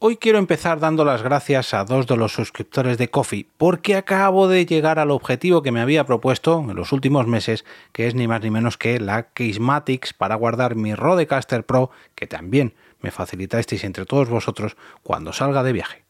Hoy quiero empezar dando las gracias a dos de los suscriptores de Coffee porque acabo de llegar al objetivo que me había propuesto en los últimos meses, que es ni más ni menos que la Casematics para guardar mi Rodecaster Pro, que también me facilitasteis entre todos vosotros cuando salga de viaje.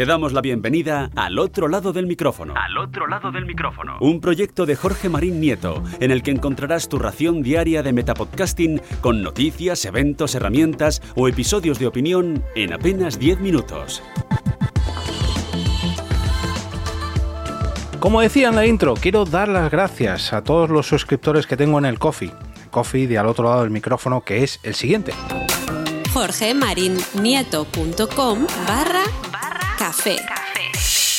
Te damos la bienvenida al otro lado del micrófono. Al otro lado del micrófono. Un proyecto de Jorge Marín Nieto, en el que encontrarás tu ración diaria de metapodcasting con noticias, eventos, herramientas o episodios de opinión en apenas 10 minutos. Como decía en la intro, quiero dar las gracias a todos los suscriptores que tengo en el Coffee. Coffee de al otro lado del micrófono, que es el siguiente. jorgemarinieto.com barra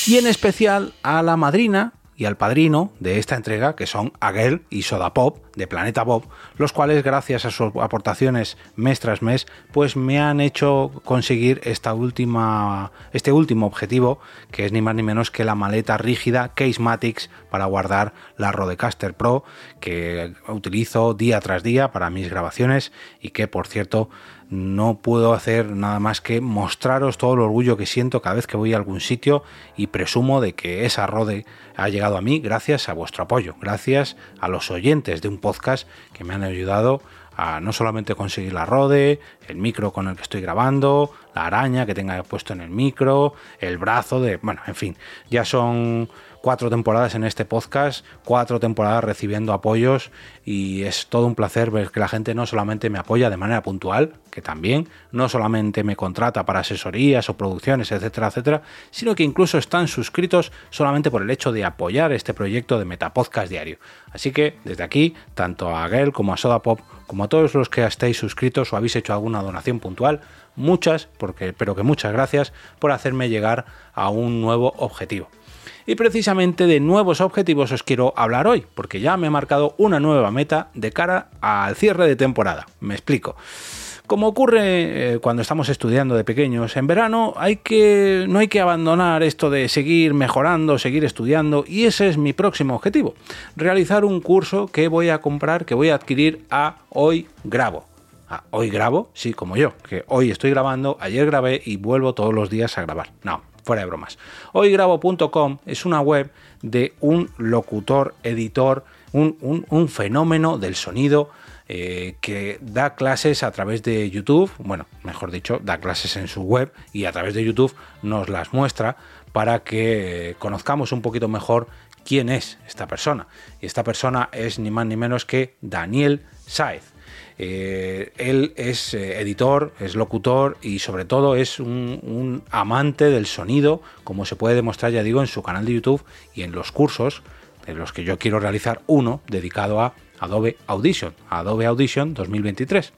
Y en especial a la madrina y al padrino de esta entrega, que son Aguel y Soda Pop de Planeta Pop, los cuales gracias a sus aportaciones mes tras mes, pues me han hecho conseguir esta última, este último objetivo, que es ni más ni menos que la maleta rígida Casematics para guardar la Rodecaster Pro, que utilizo día tras día para mis grabaciones y que por cierto no puedo hacer nada más que mostraros todo el orgullo que siento cada vez que voy a algún sitio y presumo de que esa Rode ha llegado a mí gracias a vuestro apoyo, gracias a los oyentes de un podcast que me han ayudado a no solamente conseguir la Rode, el micro con el que estoy grabando, la araña que tenga puesto en el micro, el brazo de... Bueno, en fin, ya son cuatro temporadas en este podcast, cuatro temporadas recibiendo apoyos y es todo un placer ver que la gente no solamente me apoya de manera puntual, que también, no solamente me contrata para asesorías o producciones, etcétera, etcétera, sino que incluso están suscritos solamente por el hecho de apoyar este proyecto de Metapodcast Diario. Así que desde aquí, tanto a Gael como a Sodapop, como a todos los que estéis suscritos o habéis hecho alguna donación puntual, muchas, porque, pero que muchas gracias por hacerme llegar a un nuevo objetivo. Y precisamente de nuevos objetivos os quiero hablar hoy, porque ya me he marcado una nueva meta de cara al cierre de temporada. Me explico. Como ocurre eh, cuando estamos estudiando de pequeños, en verano no hay que abandonar esto de seguir mejorando, seguir estudiando, y ese es mi próximo objetivo. Realizar un curso que voy a comprar, que voy a adquirir a Hoy Grabo. A hoy grabo, sí, como yo, que hoy estoy grabando, ayer grabé y vuelvo todos los días a grabar. No, fuera de bromas. Hoygrabo.com es una web de un locutor, editor, un, fenómeno del sonido eh, que da clases a través de YouTube, bueno, mejor dicho, da clases en su web y a través de YouTube nos las muestra para que conozcamos un poquito mejor quién es esta persona. Y esta persona es ni más ni menos que Daniel Saez. Eh, él es eh, editor, es locutor y sobre todo es un, amante del sonido, como se puede demostrar, ya digo, en su canal de YouTube y en los cursos, de los que yo quiero realizar uno dedicado a Adobe Audition, Adobe Audition 2023.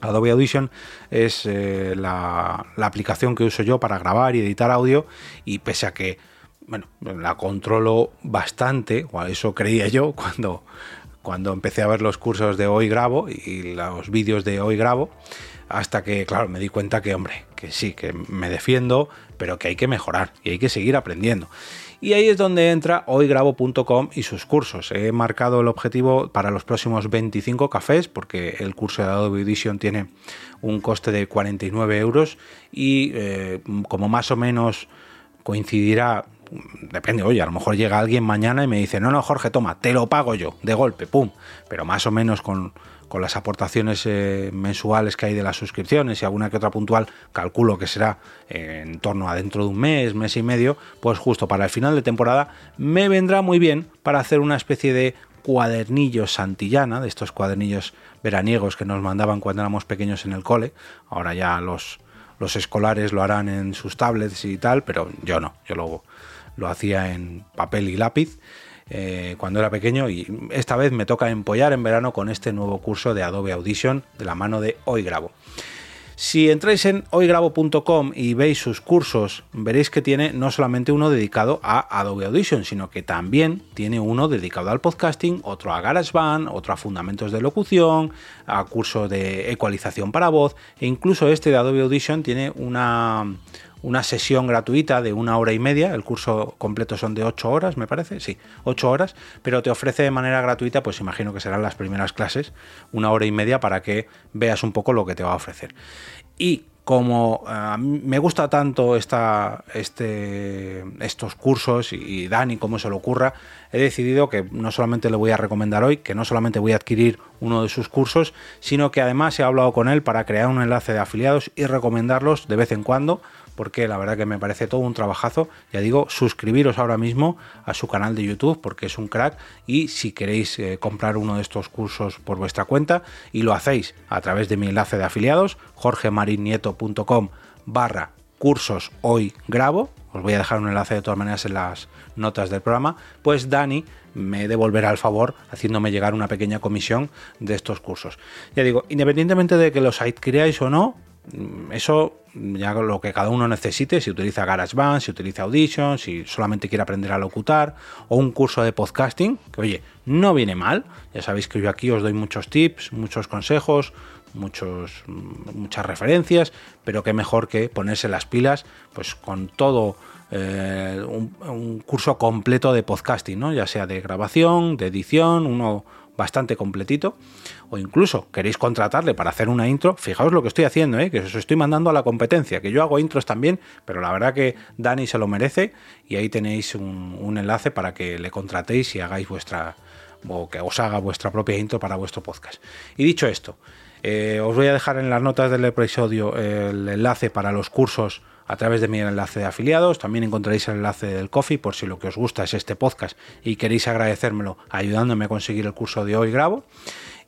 Adobe Audition es eh, la, aplicación que uso yo para grabar y editar audio y pese a que bueno, la controlo bastante, o eso creía yo cuando, cuando empecé a ver los cursos de Hoy Grabo y los vídeos de Hoy Grabo, hasta que, claro, me di cuenta que, hombre, que sí, que me defiendo, pero que hay que mejorar y hay que seguir aprendiendo. Y ahí es donde entra hoygrabo.com y sus cursos. He marcado el objetivo para los próximos 25 cafés, porque el curso de Adobe Edition tiene un coste de 49 euros y eh, como más o menos coincidirá depende, oye, a lo mejor llega alguien mañana y me dice, no, no, Jorge, toma, te lo pago yo, de golpe, pum, pero más o menos con, las aportaciones eh, mensuales que hay de las suscripciones y alguna que otra puntual, calculo que será en torno a dentro de un mes, mes y medio, pues justo para el final de temporada me vendrá muy bien para hacer una especie de cuadernillo santillana, de estos cuadernillos veraniegos que nos mandaban cuando éramos pequeños en el cole, ahora ya los, los escolares lo harán en sus tablets y tal, pero yo no, yo lo lo hacía en papel y lápiz eh, cuando era pequeño y esta vez me toca empollar en verano con este nuevo curso de Adobe Audition de la mano de Hoy Grabo. Si entráis en hoygrabo.com y veis sus cursos, veréis que tiene no solamente uno dedicado a Adobe Audition, sino que también tiene uno dedicado al podcasting, otro a GarageBand, otro a fundamentos de locución, a curso de ecualización para voz, e incluso este de Adobe Audition tiene una, una sesión gratuita de una hora y media. El curso completo son de ocho horas, me parece. Sí, ocho horas, pero te ofrece de manera gratuita, pues imagino que serán las primeras clases, una hora y media para que veas un poco lo que te va a ofrecer. Y como eh, me gusta tanto esta, este, estos cursos y, Dani, cómo se le ocurra, he decidido que no solamente le voy a recomendar hoy, que no solamente voy a adquirir uno de sus cursos, sino que además he hablado con él para crear un enlace de afiliados y recomendarlos de vez en cuando porque la verdad que me parece todo un trabajazo. Ya digo, suscribiros ahora mismo a su canal de YouTube porque es un crack y si queréis eh, comprar uno de estos cursos por vuestra cuenta y lo hacéis a través de mi enlace de afiliados, jorgemarinieto.com barra cursos hoy grabo, os voy a dejar un enlace de todas maneras en las notas del programa, pues Dani me devolverá el favor haciéndome llegar una pequeña comisión de estos cursos. Ya digo, independientemente de que los adquiráis o no, Mm, eso ya lo que cada uno necesite, si utiliza GarageBand, si utiliza Audition, si solamente quiere aprender a locutar, o un curso de podcasting, que oye, no viene mal. Ya sabéis que yo aquí os doy muchos tips, muchos consejos, muchos, mm, muchas referencias, pero qué mejor que ponerse las pilas pues con todo eh, un, un, curso completo de podcasting, ¿no? ya sea de grabación, de edición, uno bastante completito, o incluso queréis contratarle para hacer una intro, fijaos lo que estoy haciendo, ¿eh? que os estoy mandando a la competencia, que yo hago intros también, pero la verdad que Dani se lo merece y ahí tenéis un, enlace para que le contratéis y hagáis vuestra, o que os haga vuestra propia intro para vuestro podcast. Y dicho esto, eh, os voy a dejar en las notas del episodio el enlace para los cursos a través de mi enlace de afiliados. También encontraréis el enlace del coffee por si lo que os gusta es este podcast y queréis agradecérmelo ayudándome a conseguir el curso de hoy grabo.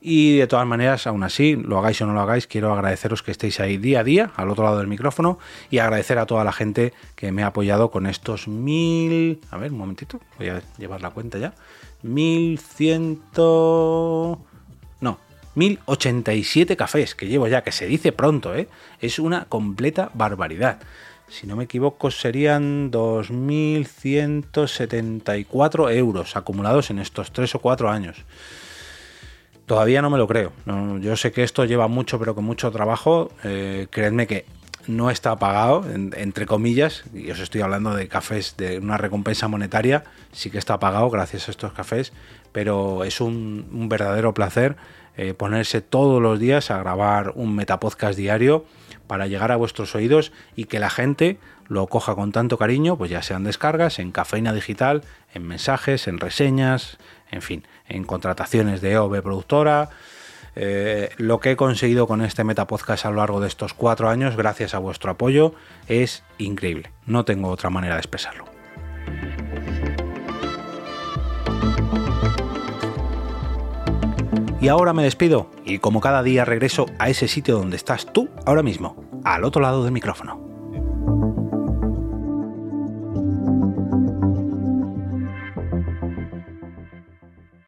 Y de todas maneras, aún así, lo hagáis o no lo hagáis, quiero agradeceros que estéis ahí día a día, al otro lado del micrófono, y agradecer a toda la gente que me ha apoyado con estos mil... A ver, un momentito, voy a llevar la cuenta ya. Mil ciento... No, 1087 cafés que llevo ya, que se dice pronto, ¿eh? Es una completa barbaridad si no me equivoco, serían 2.174 euros acumulados en estos 3 o 4 años. Todavía no me lo creo. yo sé que esto lleva mucho, pero con mucho trabajo. Eh, que no está pagado, entre comillas, y os estoy hablando de cafés de una recompensa monetaria, sí que está pagado gracias a estos cafés, pero es un, verdadero placer eh, ponerse todos los días a grabar un metapodcast diario para llegar a vuestros oídos y que la gente lo coja con tanto cariño, pues ya sean descargas, en cafeína digital, en mensajes, en reseñas, en fin, en contrataciones de OV productora. Eh, lo que he conseguido con este Metapodcast a lo largo de estos cuatro años, gracias a vuestro apoyo, es increíble. No tengo otra manera de expresarlo. Y ahora me despido y como cada día regreso a ese sitio donde estás tú ahora mismo, al otro lado del micrófono.